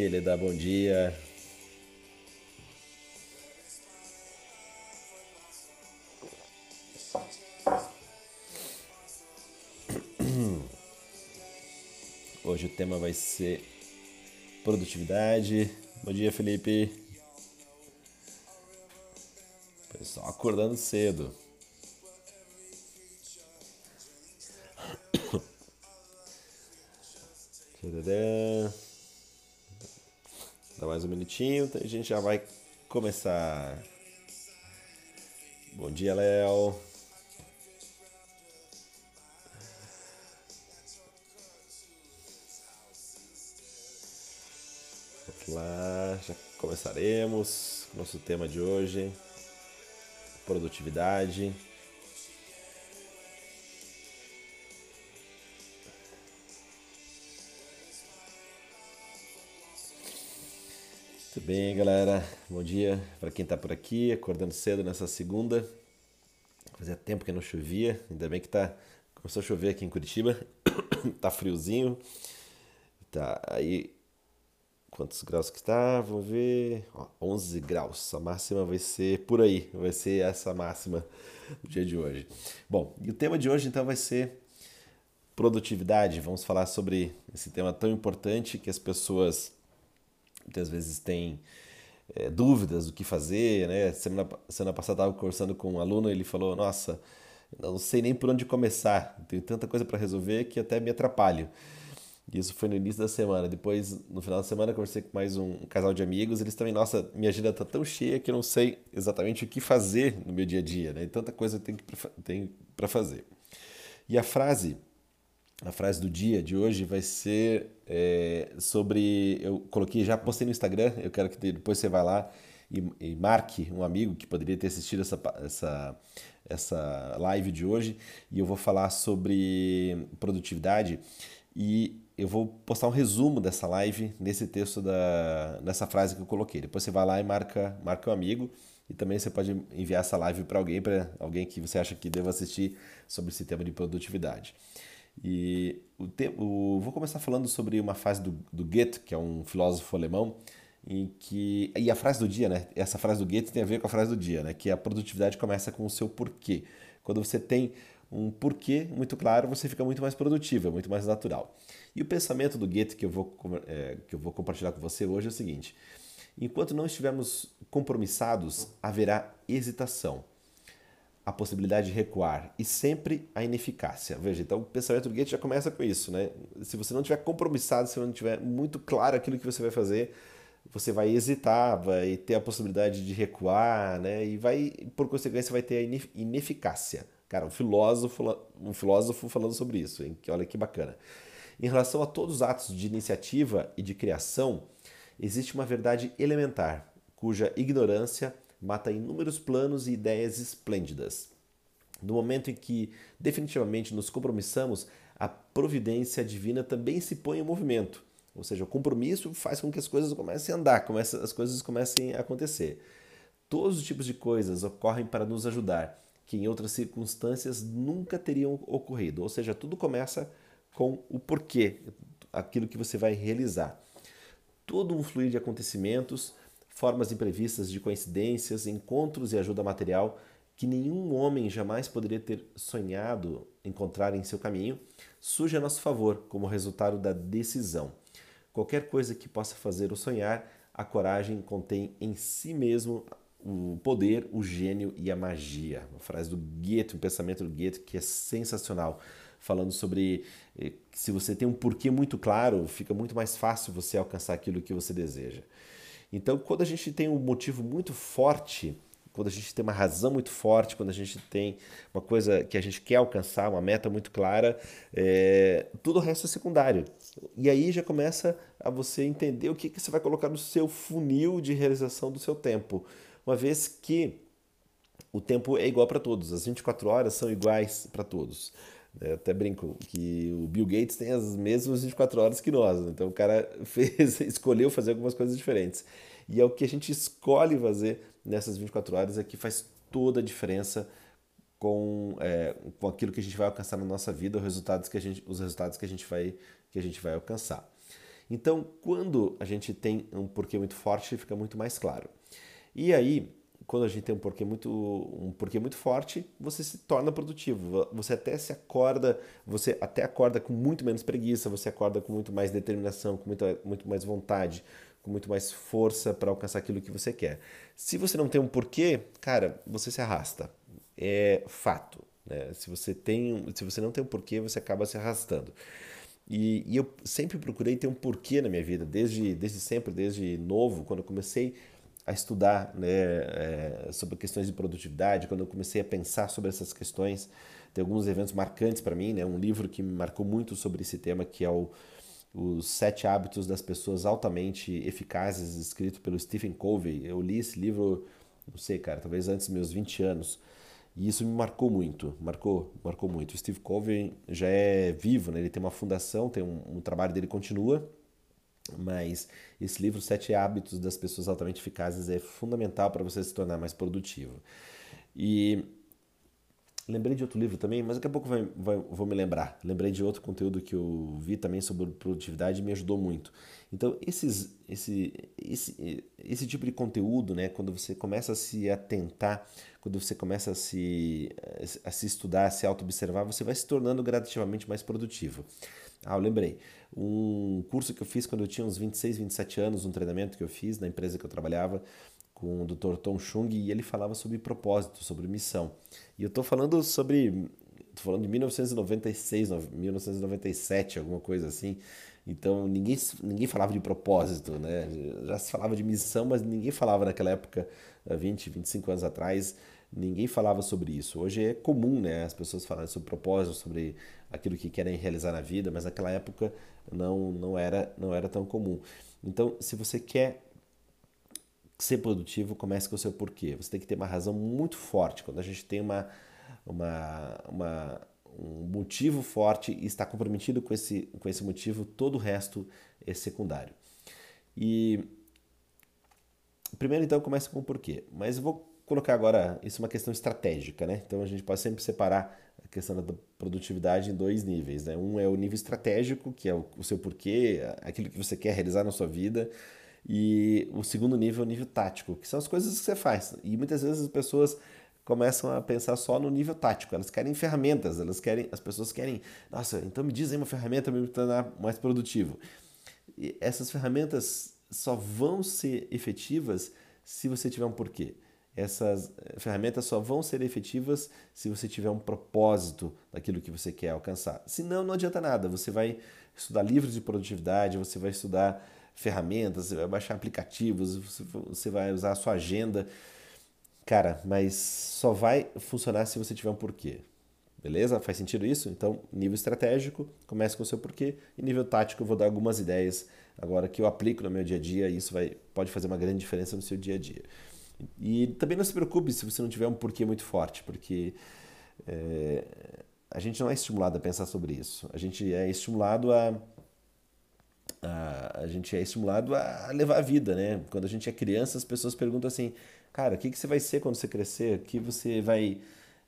Ele dá bom dia. Hoje o tema vai ser produtividade. Bom dia, Felipe. Pessoal acordando cedo. Dá mais um minutinho, a gente já vai começar. Bom dia, Léo. Vamos lá, já começaremos nosso tema de hoje: produtividade. Tudo bem, galera? Bom dia para quem está por aqui, acordando cedo nessa segunda. Fazia tempo que não chovia, ainda bem que tá começou a chover aqui em Curitiba. tá friozinho. Tá aí quantos graus que tá? Vamos ver. Ó, 11 graus. A máxima vai ser por aí, vai ser essa máxima do dia de hoje. Bom, e o tema de hoje então vai ser produtividade. Vamos falar sobre esse tema tão importante que as pessoas muitas vezes tem é, dúvidas do que fazer, né? Semana, semana passada estava conversando com um aluno, ele falou, nossa, não sei nem por onde começar, tenho tanta coisa para resolver que até me atrapalho. Isso foi no início da semana. Depois, no final da semana, conversei com mais um, casal de amigos. Eles também, nossa, minha agenda está tão cheia que eu não sei exatamente o que fazer no meu dia a dia, né? E tanta coisa tem para fazer. E a frase a frase do dia de hoje vai ser é, sobre. Eu coloquei, já postei no Instagram, eu quero que depois você vá lá e, e, marque um amigo que poderia ter assistido essa, essa, essa live de hoje. E eu vou falar sobre produtividade e eu vou postar um resumo dessa live nesse texto, da, nessa frase que eu coloquei. Depois você vai lá e marca, marca um amigo. E também você pode enviar essa live para alguém, para alguém que você acha que deva assistir sobre esse tema de produtividade. E o, o, vou começar falando sobre uma frase do, do Goethe, que é um filósofo alemão, em que e a frase do dia, né? Essa frase do Goethe tem a ver com a frase do dia, né? Que a produtividade começa com o seu porquê. Quando você tem um porquê muito claro, você fica muito mais produtivo, é muito mais natural. E o pensamento do Goethe que eu vou é, que eu vou compartilhar com você hoje é o seguinte: enquanto não estivermos compromissados, haverá hesitação a possibilidade de recuar e sempre a ineficácia. Veja, então o pensamento do Goethe já começa com isso, né? Se você não tiver compromissado, se não tiver muito claro aquilo que você vai fazer, você vai hesitar, vai ter a possibilidade de recuar, né? E vai, por consequência, vai ter a ineficácia. Cara, um filósofo, um filósofo falando sobre isso, hein? Olha que bacana. Em relação a todos os atos de iniciativa e de criação, existe uma verdade elementar, cuja ignorância mata inúmeros planos e ideias esplêndidas. No momento em que definitivamente nos compromissamos, a providência divina também se põe em movimento. Ou seja, o compromisso faz com que as coisas comecem a andar, as coisas comecem a acontecer. Todos os tipos de coisas ocorrem para nos ajudar, que em outras circunstâncias nunca teriam ocorrido. Ou seja, tudo começa com o porquê, aquilo que você vai realizar. Todo um fluir de acontecimentos formas imprevistas de coincidências, encontros e ajuda material que nenhum homem jamais poderia ter sonhado encontrar em seu caminho, surge a nosso favor como resultado da decisão. Qualquer coisa que possa fazer o sonhar, a coragem contém em si mesmo o poder, o gênio e a magia. Uma frase do Goethe, um pensamento do Goethe que é sensacional, falando sobre eh, se você tem um porquê muito claro, fica muito mais fácil você alcançar aquilo que você deseja. Então, quando a gente tem um motivo muito forte, quando a gente tem uma razão muito forte, quando a gente tem uma coisa que a gente quer alcançar, uma meta muito clara, é, tudo o resto é secundário. E aí já começa a você entender o que, que você vai colocar no seu funil de realização do seu tempo. Uma vez que o tempo é igual para todos, as 24 horas são iguais para todos. Eu até brinco que o Bill Gates tem as mesmas 24 horas que nós, né? então o cara fez, escolheu fazer algumas coisas diferentes. E é o que a gente escolhe fazer nessas 24 horas é que faz toda a diferença com, é, com aquilo que a gente vai alcançar na nossa vida, os resultados que a gente, os resultados que a gente vai, que a gente vai alcançar. Então, quando a gente tem um porquê muito forte, fica muito mais claro. E aí, quando a gente tem um porquê muito, um porquê muito forte, você se torna produtivo. Você até se acorda, você até acorda com muito menos preguiça, você acorda com muito mais determinação, com muito, muito mais vontade, com muito mais força para alcançar aquilo que você quer. Se você não tem um porquê, cara, você se arrasta. É fato. Né? Se você tem, se você não tem um porquê, você acaba se arrastando. E, e, eu sempre procurei ter um porquê na minha vida, desde, desde sempre, desde novo, quando eu comecei a estudar né, é, sobre questões de produtividade, quando eu comecei a pensar sobre essas questões, tem alguns eventos marcantes para mim, né? Um livro que me marcou muito sobre esse tema, que é o os Sete Hábitos das Pessoas Altamente Eficazes, escrito pelo Stephen Covey. Eu li esse livro, não sei, cara, talvez antes dos meus 20 anos. E isso me marcou muito, marcou, marcou muito. O Steve Covey já é vivo, né? ele tem uma fundação, tem um, um trabalho dele continua, mas esse livro, Sete Hábitos das Pessoas Altamente Eficazes, é fundamental para você se tornar mais produtivo. E lembrei de outro livro também, mas daqui a pouco vai, vai, vou me lembrar. Lembrei de outro conteúdo que eu vi também sobre produtividade e me ajudou muito. Então, esses, esse, esse, esse tipo de conteúdo, né, quando você começa a se atentar, quando você começa a se, a se estudar, a se auto-observar, você vai se tornando gradativamente mais produtivo. Ah, eu lembrei. Um curso que eu fiz quando eu tinha uns 26, 27 anos, um treinamento que eu fiz na empresa que eu trabalhava com o Dr. Tom Chung e ele falava sobre propósito, sobre missão. E eu estou falando sobre, tô falando de 1996, 1997, alguma coisa assim. Então ninguém, ninguém falava de propósito, né? Já se falava de missão, mas ninguém falava naquela época, 20, 25 anos atrás, ninguém falava sobre isso. Hoje é comum, né? As pessoas falarem sobre propósito, sobre aquilo que querem realizar na vida, mas naquela época não, não, era, não era tão comum. Então, se você quer ser produtivo, comece com o seu porquê. Você tem que ter uma razão muito forte. Quando a gente tem uma, uma, uma um motivo forte e está comprometido com esse, com esse motivo, todo o resto é secundário. E primeiro então comece com o porquê. Mas eu vou colocar agora isso é uma questão estratégica, né? Então a gente pode sempre separar a questão da produtividade em dois níveis, né? Um é o nível estratégico, que é o, seu porquê, aquilo que você quer realizar na sua vida, e o segundo nível é o nível tático, que são as coisas que você faz. E muitas vezes as pessoas começam a pensar só no nível tático. Elas querem ferramentas, elas querem, as pessoas querem, nossa, então me diz aí uma ferramenta para me tornar mais produtivo. E essas ferramentas só vão ser efetivas se você tiver um porquê. Essas eh, ferramentas só vão ser efetivas se você tiver um propósito daquilo que você quer alcançar. Senão, não adianta nada. Você vai estudar livros de produtividade, você vai estudar ferramentas, você vai baixar aplicativos, você vai usar a sua agenda. Cara, mas só vai funcionar se você tiver um porquê. Beleza? Faz sentido isso? Então, nível estratégico, comece com o seu porquê. E nível tático, eu vou dar algumas ideias agora que eu aplico no meu dia a dia e isso vai, pode fazer uma grande diferença no seu dia a dia. E também não se preocupe se você não tiver um porquê muito forte, porque é, a gente não é estimulado a pensar sobre isso. A gente é estimulado a a, a gente é estimulado a levar a vida, né? Quando a gente é criança, as pessoas perguntam assim, cara, o que, que você vai ser quando você crescer? O que você vai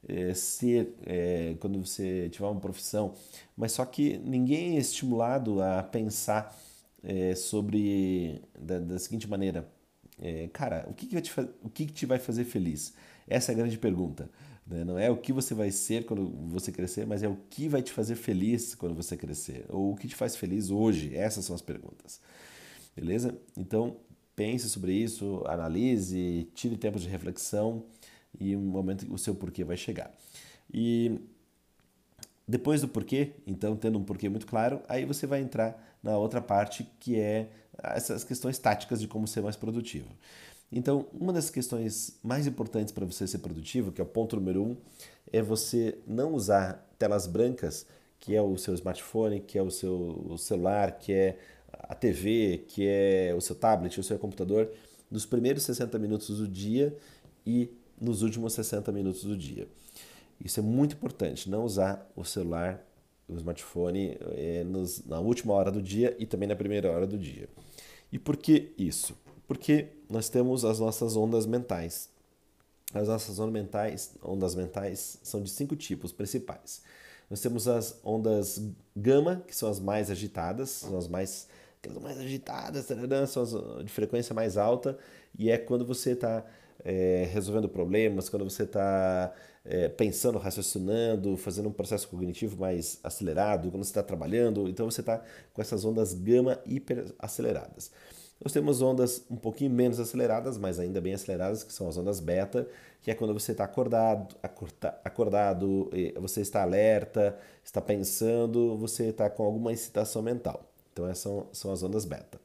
é, ser é, quando você tiver uma profissão? Mas só que ninguém é estimulado a pensar é, sobre da, da, seguinte maneira, cara, o que, que, te, o que, que te vai fazer feliz? Essa é a grande pergunta. Né? Não é o que você vai ser quando você crescer, mas é o que vai te fazer feliz quando você crescer. Ou o que te faz feliz hoje. Essas são as perguntas. Beleza? Então, pense sobre isso, analise, tire tempo de reflexão e um momento o seu porquê vai chegar. E depois do porquê, então tendo um porquê muito claro, aí você vai entrar na outra parte que é essas questões táticas de como ser mais produtivo. Então, uma das questões mais importantes para você ser produtivo, que é o ponto número um, é você não usar telas brancas, que é o seu smartphone, que é o seu celular, que é a TV, que é o seu tablet, o seu computador, nos primeiros 60 minutos do dia e nos últimos 60 minutos do dia. Isso é muito importante, não usar o celular, o smartphone é, nos, na última hora do dia e também na primeira hora do dia. E por que isso? Porque nós temos as nossas ondas mentais. As nossas ondas mentais, ondas mentais são de cinco tipos principais. Nós temos as ondas gama, que são as mais agitadas, são as mais aquelas mais agitadas, são as de frequência mais alta, e é quando você está é, resolvendo problemas, quando você está é, pensando, raciocinando, fazendo um processo cognitivo mais acelerado, quando você está trabalhando, então você está com essas ondas gama hiper aceleradas. Nós temos ondas um pouquinho menos aceleradas, mas ainda bem aceleradas, que são as ondas beta, que é quando você está acordado, acordado, você está alerta, está pensando, você está com alguma excitação mental. Então essas são, são as ondas beta.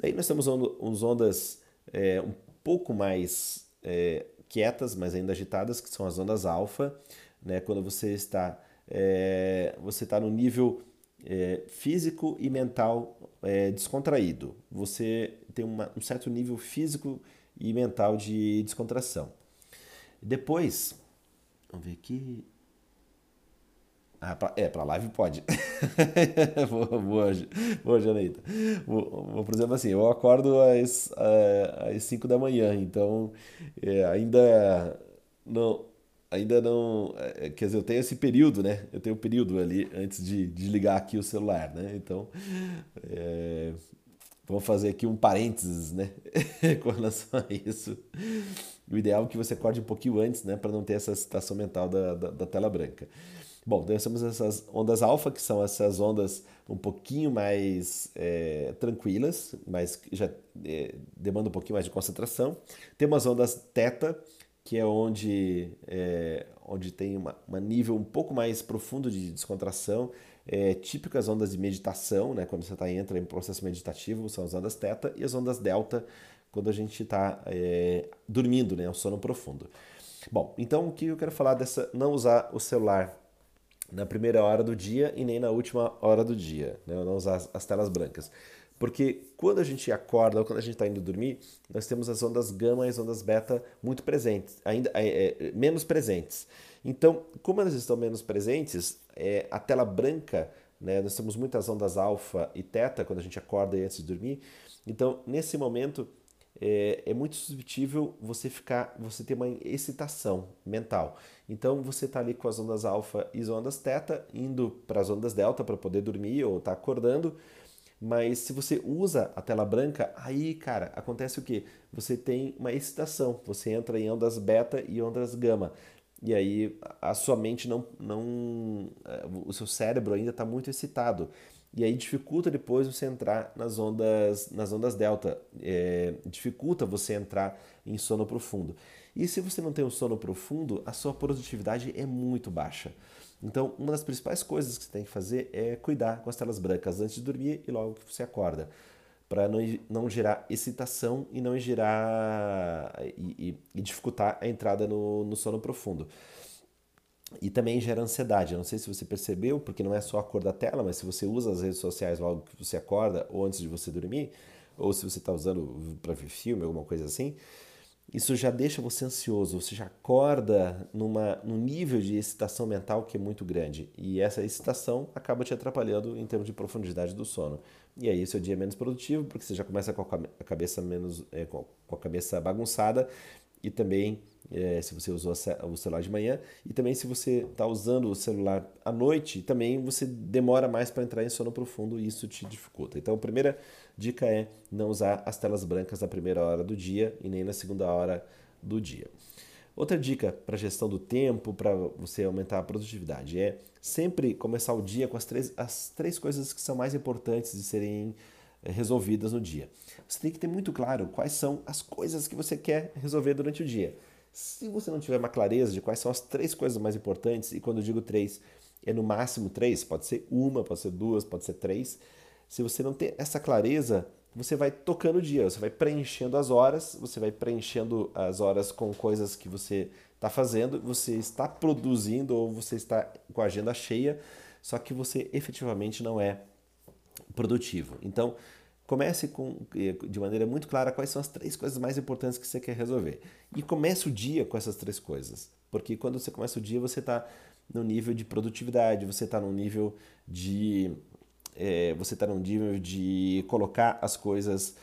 Daí nós temos ondas, ondas é, um pouco mais é, quietas, mas ainda agitadas, que são as ondas alfa, né? quando você está, é, você está no nível é, físico e mental é, descontraído. Você tem uma, um certo nível físico e mental de descontração. Depois, vamos ver aqui. Ah, pra, é, para live pode. boa, boa, Janaíta. Vou, por exemplo, assim, eu acordo às, às 5 da manhã, então é, ainda não, ainda não. É, quer dizer, eu tenho esse período, né? Eu tenho um período ali antes de desligar aqui o celular, né? Então, é, vamos fazer aqui um parênteses, né? Com relação a isso. O ideal é que você acorde um pouquinho antes, né? Para não ter essa excitação mental da, da, da tela branca. Bom, nós temos essas ondas alfa, que são essas ondas um pouquinho mais é, tranquilas, mas já é, demandam um pouquinho mais de concentração. Temos ondas teta, que é onde, é, onde tem um nível um pouco mais profundo de descontração, é, típicas ondas de meditação, né, quando você tá, entra em processo meditativo, são as ondas teta, e as ondas delta, quando a gente está é, dormindo, né, o sono profundo. Bom, então o que eu quero falar dessa não usar o celular na primeira hora do dia e nem na última hora do dia, né, não usar as, as telas brancas. Porque quando a gente acorda ou quando a gente está indo dormir, nós temos as ondas gama e as ondas beta muito presentes, ainda é, é, menos presentes. Então, como elas estão menos presentes, é, a tela branca, né, nós temos muitas ondas alfa e teta quando a gente acorda e antes de dormir. Então, nesse momento, é, é, muito suscetível você ficar, você ter uma excitação mental. Então você está ali com as ondas alfa e as ondas teta, indo para as ondas delta para poder dormir ou está acordando, mas se você usa a tela branca, aí, cara, acontece o que? Você tem uma excitação, você entra em ondas beta e ondas gama. E aí a sua mente não. não eh, o seu cérebro ainda está muito excitado. E aí dificulta depois você entrar nas ondas, nas ondas delta. É, dificulta você entrar em sono profundo. E se você não tem um sono profundo, a sua produtividade é muito baixa. Então, uma das principais coisas que você tem que fazer é cuidar com as telas brancas antes de dormir e logo que você acorda, para não, não gerar excitação e não gerar e, e, e dificultar a entrada no, no, sono profundo. E também gera ansiedade. Eu não sei se você percebeu, porque não é só a cor da tela, mas se você usa as redes sociais logo que você acorda ou antes de você dormir, ou se você está usando para ver filme, alguma coisa assim, isso já deixa você ansioso, você já acorda numa, num nível de excitação mental que é muito grande. E essa excitação acaba te atrapalhando em termos de profundidade do sono. E aí seu dia é menos produtivo, porque você já começa com a cabeça menos é, com a cabeça bagunçada e também é, se você usou o celular de manhã e também se você está usando o celular à noite, também você demora mais para entrar em sono profundo e isso te dificulta. Então, a primeira dica é não usar as telas brancas na primeira hora do dia e nem na segunda hora do dia. Outra dica para gestão do tempo, para você aumentar a produtividade, é sempre começar o dia com as três, as três coisas que são mais importantes de serem eh, resolvidas no dia. Você tem que ter muito claro quais são as coisas que você quer resolver durante o dia. Se você não tiver uma clareza de quais são as três coisas mais importantes, e quando eu digo três, é no máximo três, pode ser uma, pode ser duas, pode ser três. Se você não ter essa clareza, você vai tocando o dia, você vai preenchendo as horas, você vai preenchendo as horas com coisas que você está fazendo, você está produzindo ou você está com a agenda cheia, só que você efetivamente não é produtivo. Então, Comece com, de maneira muito clara quais são as três coisas mais importantes que você quer resolver. E comece o dia com essas três coisas. Porque quando você começa o dia, você está no nível de produtividade, você está no nível de. É, você está no nível de colocar as coisas,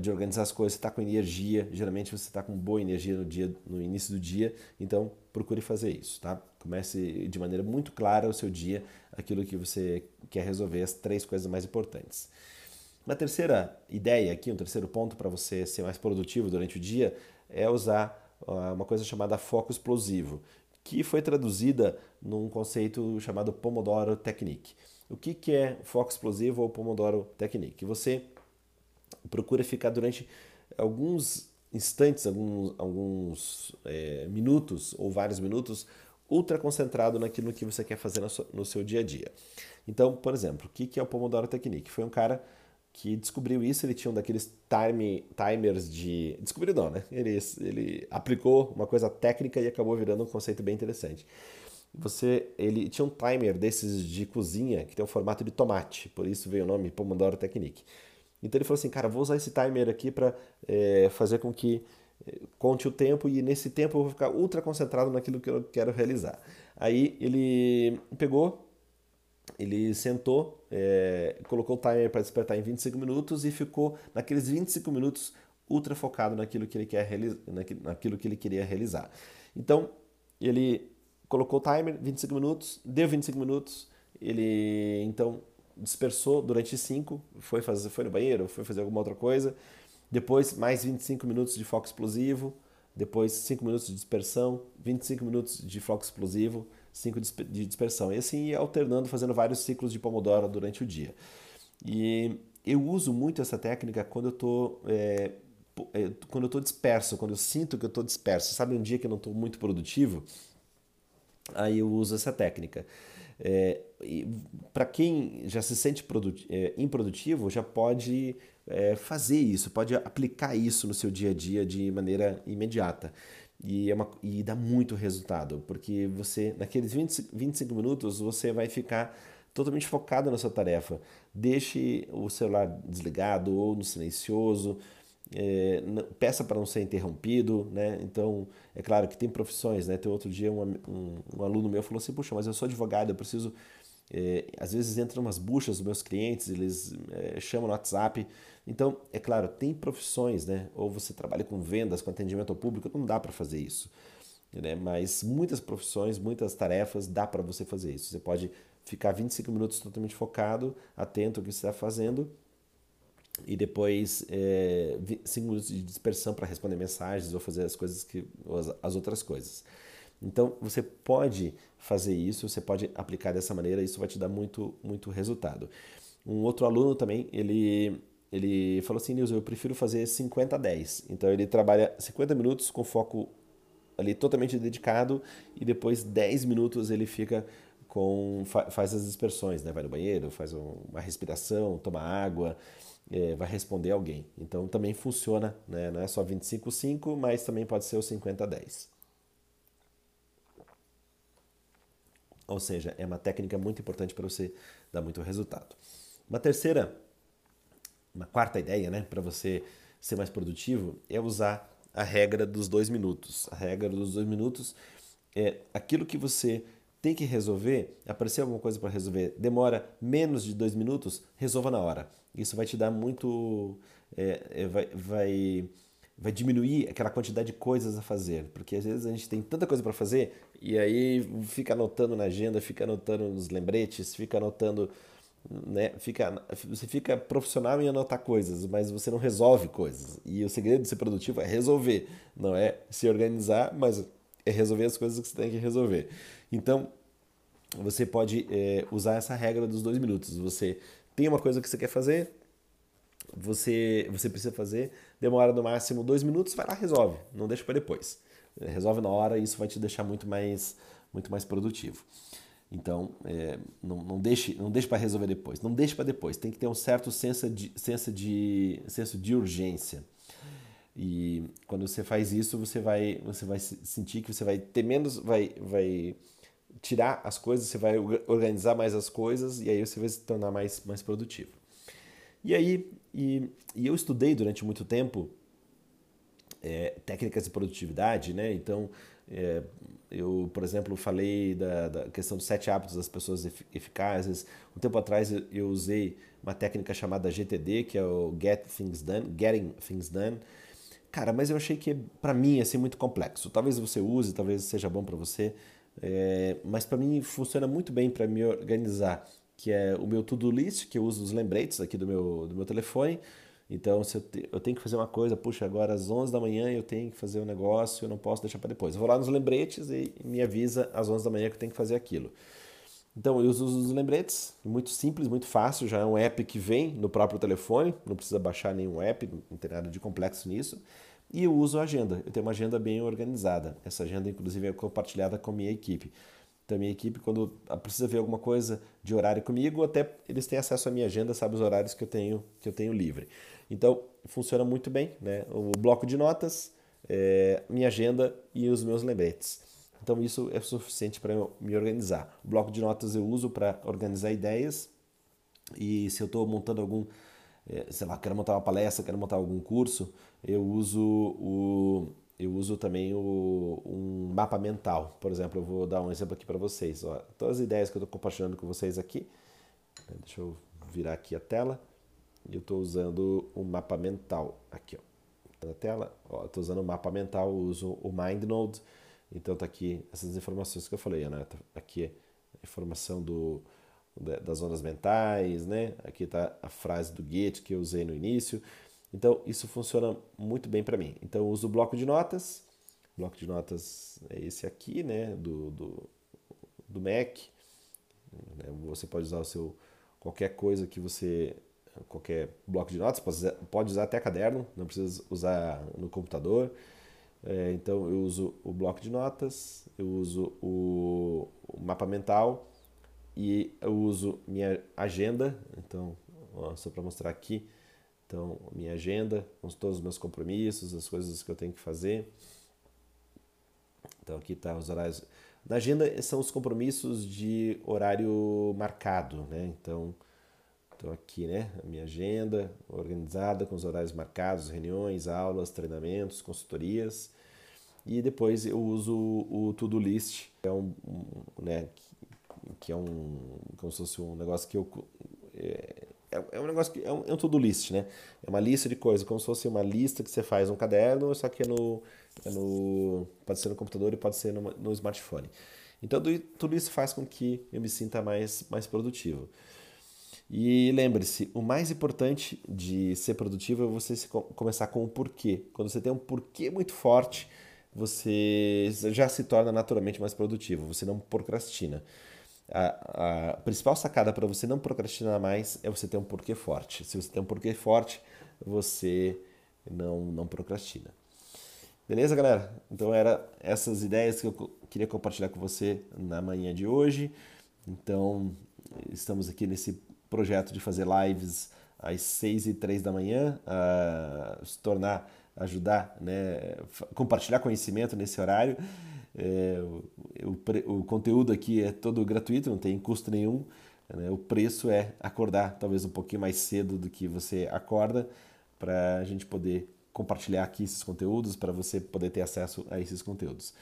de organizar as coisas, você está com energia. Geralmente você está com boa energia no dia, no início do dia. Então procure fazer isso, tá? Comece de maneira muito clara o seu dia, aquilo que você quer resolver, as três coisas mais importantes. Uma terceira ideia aqui, um terceiro ponto para você ser mais produtivo durante o dia é usar uma coisa chamada foco explosivo, que foi traduzida num conceito chamado Pomodoro Technique. O que, que é foco explosivo ou Pomodoro Technique? Você procura ficar durante alguns instantes, alguns, alguns é, minutos ou vários minutos, ultra concentrado naquilo que você quer fazer no seu, no seu dia a dia. Então, por exemplo, o que, que é o Pomodoro Technique? Foi um cara que descobriu isso, ele tinha um daqueles time, timers de... Descobriu não, né? Ele, ele aplicou uma coisa técnica e acabou virando um conceito bem interessante. Você, ele tinha um timer desses de cozinha que tem o formato de tomate, por isso veio o nome Pomodoro Technique. Então ele falou assim, cara, vou usar esse timer aqui para é, fazer com que é, conte o tempo e nesse tempo eu vou ficar ultra concentrado naquilo que eu quero realizar. Aí ele pegou, ele sentou, é, colocou o timer para despertar em 25 minutos e ficou naqueles 25 minutos ultra focado naquilo que ele, quer naquilo que ele queria realizar. Então, ele colocou o timer, 25 minutos, deu 25 minutos, ele então dispersou durante 5, foi, fazer, foi no banheiro, foi fazer alguma outra coisa, depois mais 25 minutos de foco explosivo, depois 5 minutos de dispersão, 25 minutos de foco explosivo, 5 de dispersão. E assim alternando, fazendo vários ciclos de Pomodoro durante o dia. E eu uso muito essa técnica quando eu estou é, é, quando eu estou disperso, quando eu sinto que eu estou disperso. Sabe um dia que eu não estou muito produtivo? Aí eu uso essa técnica. É, Para quem já se sente é, improdutivo, já pode é, fazer isso, pode aplicar isso no seu dia a dia de maneira imediata. E, é uma, e dá muito resultado, porque você, naqueles 20, 25 minutos, você vai ficar totalmente focado na sua tarefa. Deixe o celular desligado ou no silencioso, é, peça para não ser interrompido, né? Então, é claro que tem profissões, né? Tem outro dia um, um, um aluno meu falou assim, puxa, mas eu sou advogado, eu preciso... É, às vezes entram umas buchas dos meus clientes, eles é, chamam no WhatsApp, então, é claro, tem profissões, né? Ou você trabalha com vendas, com atendimento ao público, não dá para fazer isso. Né? Mas muitas profissões, muitas tarefas, dá para você fazer isso. Você pode ficar 25 minutos totalmente focado, atento ao que você está fazendo, e depois é, 5 minutos de dispersão para responder mensagens ou fazer as coisas que as, as outras coisas. Então você pode fazer isso, você pode aplicar dessa maneira, isso vai te dar muito muito resultado. Um outro aluno também, ele ele falou assim, Nilson, eu prefiro fazer 50 a 10. Então ele trabalha 50 minutos com foco ali totalmente dedicado e depois 10 minutos ele fica com faz as dispersões, né? Vai no banheiro, faz uma respiração, toma água, é, vai responder alguém. Então também funciona, né? Não é só 25-5, mas também pode ser o 50-10. Ou seja, é uma técnica muito importante para você dar muito resultado. Uma terceira uma quarta ideia, né, para você ser mais produtivo, é usar a regra dos dois minutos. A regra dos dois minutos é aquilo que você tem que resolver, aparecer alguma coisa para resolver, demora menos de dois minutos, resolva na hora. Isso vai te dar muito. É, é, vai, vai, vai diminuir aquela quantidade de coisas a fazer, porque às vezes a gente tem tanta coisa para fazer e aí fica anotando na agenda, fica anotando nos lembretes, fica anotando né, fica, você fica profissional em anotar coisas, mas você não resolve coisas. E o segredo de ser produtivo é resolver, não é se organizar, mas é resolver as coisas que você tem que resolver. Então, você pode é, usar essa regra dos dois minutos. Você tem uma coisa que você quer fazer, você, você precisa fazer, demora no máximo dois minutos, vai lá resolve, não deixa para depois. Resolve na hora e isso vai te deixar muito mais, muito mais produtivo. Então, é, não, não deixe, não deixe para resolver depois. Não deixe para depois. Tem que ter um certo senso de, senso, de, senso de urgência. E quando você faz isso, você vai, você vai sentir que você vai ter menos, vai, vai tirar as coisas, você vai organizar mais as coisas e aí você vai se tornar mais, mais produtivo. E aí, e, e eu estudei durante muito tempo é, técnicas de produtividade, né? Então, é, eu, por exemplo, falei da, da, questão dos sete hábitos das pessoas eficazes. Um tempo atrás eu, usei uma técnica chamada GTD, que é o Get Things Done, Getting Things Done. Cara, mas eu achei que para mim ia ser muito complexo. Talvez você use, talvez seja bom para você, é, mas para mim funciona muito bem para me organizar que é o meu to-do list, que eu uso os lembretes aqui do meu, do meu telefone. Então, se eu, te, eu tenho que fazer uma coisa, puxa, agora às 11 da manhã eu tenho que fazer um negócio, eu não posso deixar para depois. Eu vou lá nos lembretes e me avisa às 11 da manhã que eu tenho que fazer aquilo. Então, eu uso os lembretes, muito simples, muito fácil, já é um app que vem no próprio telefone, não precisa baixar nenhum app, não tem nada de complexo nisso. E eu uso a agenda, eu tenho uma agenda bem organizada. Essa agenda, inclusive, é compartilhada com a minha equipe. Então, a minha equipe, quando precisa ver alguma coisa de horário comigo, até eles têm acesso à minha agenda, sabe os horários que eu tenho, que eu tenho livre. Então, funciona muito bem, né? O bloco de notas, é, minha agenda e os meus lembretes. Então, isso é suficiente para me organizar. O bloco de notas eu uso para organizar ideias e se eu estou montando algum, é, sei lá, quero montar uma palestra, quero montar algum curso, eu uso o eu uso também o, um mapa mental. Por exemplo, eu vou dar um exemplo aqui para vocês. Ó, todas as ideias que eu estou compartilhando com vocês aqui, né, deixa eu virar aqui a tela. Eu estou usando um mapa mental aqui, ó, na tela. Estou usando o um mapa mental, uso o MindNode. Então tá aqui essas informações que eu falei, né? Tá aqui é a informação do, das ondas mentais, né? Aqui está a frase do Goethe que eu usei no início. Então, isso funciona muito bem para mim. Então, eu uso o bloco de notas. O bloco de notas é esse aqui, né, do, do, do Mac. Né, você pode usar o seu qualquer coisa que você qualquer bloco de notas, pode usar, até caderno, não precisa usar no computador. É, então eu uso o bloco de notas, eu uso o, o mapa mental e eu uso minha agenda. Então, ó, só para mostrar aqui, então, minha agenda, com todos os meus compromissos, as coisas que eu tenho que fazer. Então, aqui está os horários. Na agenda são os compromissos de horário marcado, né? Então, então aqui, né? A minha agenda organizada com os horários marcados, reuniões, aulas, treinamentos, consultorias. E depois eu uso o to-do list, que é um, um né? Que é um, como se fosse um negócio que eu é, é, é um negócio que é um, é um list, né? É uma lista de coisas, como se fosse uma lista que você faz no caderno, só que é no, é no pode ser no computador e pode ser no, no smartphone. Então tudo isso faz com que eu me sinta mais, mais produtivo. E lembre-se, o mais importante de ser produtivo é você se, começar com o porquê. Quando você tem um porquê muito forte, você já se torna naturalmente mais produtivo, você não procrastina a, a principal sacada para você não procrastinar mais é você ter um porquê forte. Se você tem um porquê forte, você não, não procrastina. Beleza, galera? Então era essas ideias que eu queria compartilhar com você na manhã de hoje. Então, estamos aqui nesse projeto de fazer lives às 6 e 3 da manhã, se tornar, ajudar, né, compartilhar conhecimento nesse horário. É, o, o, conteúdo aqui é todo gratuito, não tem custo nenhum. Né? O preço é acordar talvez um pouquinho mais cedo do que você acorda para a gente poder compartilhar aqui esses conteúdos, para você poder ter acesso a esses conteúdos.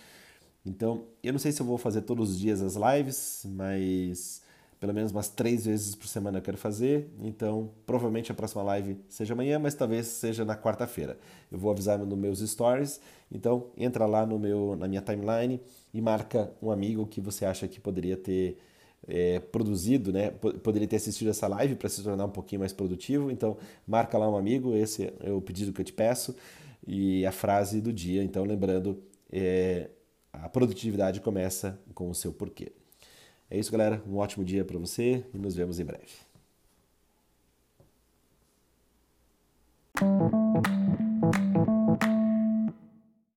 Então, eu não sei se eu vou fazer todos os dias as lives, mas pelo menos umas três vezes por semana eu quero fazer. Então, provavelmente a próxima live seja amanhã, mas talvez seja na quarta-feira. Eu vou avisar nos meus stories. Então, entra lá no meu, na minha timeline e marca um amigo que você acha que poderia ter é, produzido, né? Poderia ter assistido essa live para se tornar um pouquinho mais produtivo. Então, marca lá um amigo. Esse é o pedido que eu te peço e a frase do dia. Então, lembrando, é, a produtividade começa com o seu porquê. É isso, galera. Um ótimo dia para você e nos vemos em breve.